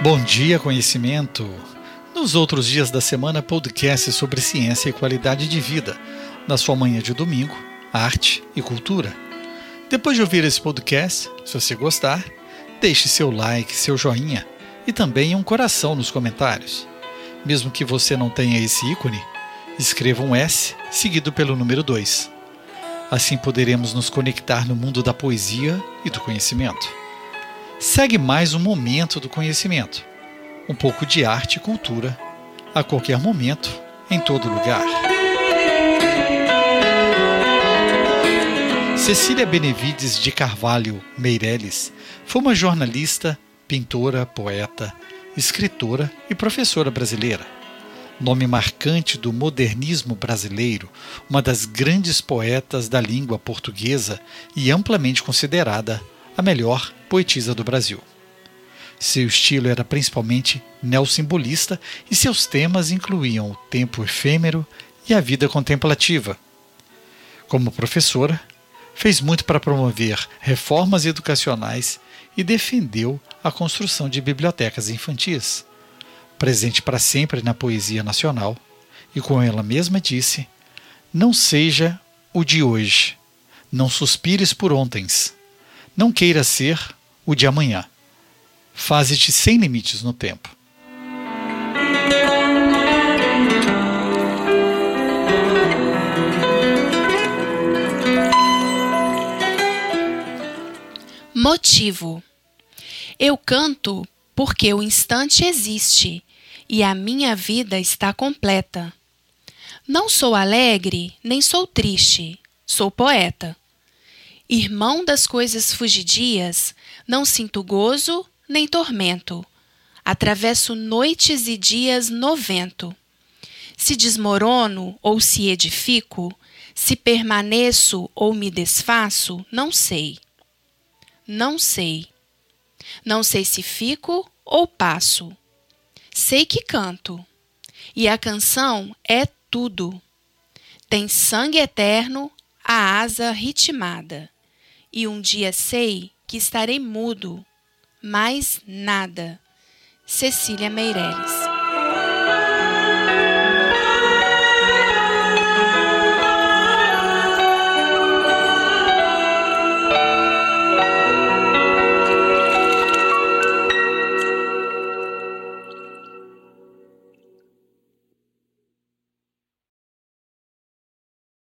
Bom dia, conhecimento! Nos outros dias da semana, podcast sobre ciência e qualidade de vida, na sua manhã de domingo, arte e cultura. Depois de ouvir esse podcast, se você gostar, deixe seu like, seu joinha e também um coração nos comentários. Mesmo que você não tenha esse ícone, escreva um S seguido pelo número 2. Assim poderemos nos conectar no mundo da poesia e do conhecimento. Segue mais um momento do conhecimento. Um pouco de arte e cultura, a qualquer momento, em todo lugar. Cecília Benevides de Carvalho Meireles foi uma jornalista, pintora, poeta, escritora e professora brasileira. Nome marcante do modernismo brasileiro, uma das grandes poetas da língua portuguesa e amplamente considerada a melhor poetisa do Brasil. Seu estilo era principalmente neossimbolista e seus temas incluíam o tempo efêmero e a vida contemplativa. Como professora, fez muito para promover reformas educacionais e defendeu a construção de bibliotecas infantis. Presente para sempre na poesia nacional, e como ela mesma disse: Não seja o de hoje, não suspires por ontens não queira ser o de amanhã. Faze-te sem limites no tempo. Motivo: Eu canto porque o instante existe e a minha vida está completa. Não sou alegre, nem sou triste, sou poeta. Irmão das coisas fugidias, não sinto gozo nem tormento. Atravesso noites e dias no vento. Se desmorono ou se edifico, se permaneço ou me desfaço, não sei. Não sei. Não sei se fico ou passo. Sei que canto. E a canção é tudo. Tem sangue eterno, a asa ritmada e um dia sei que estarei mudo, mais nada. Cecília Meireles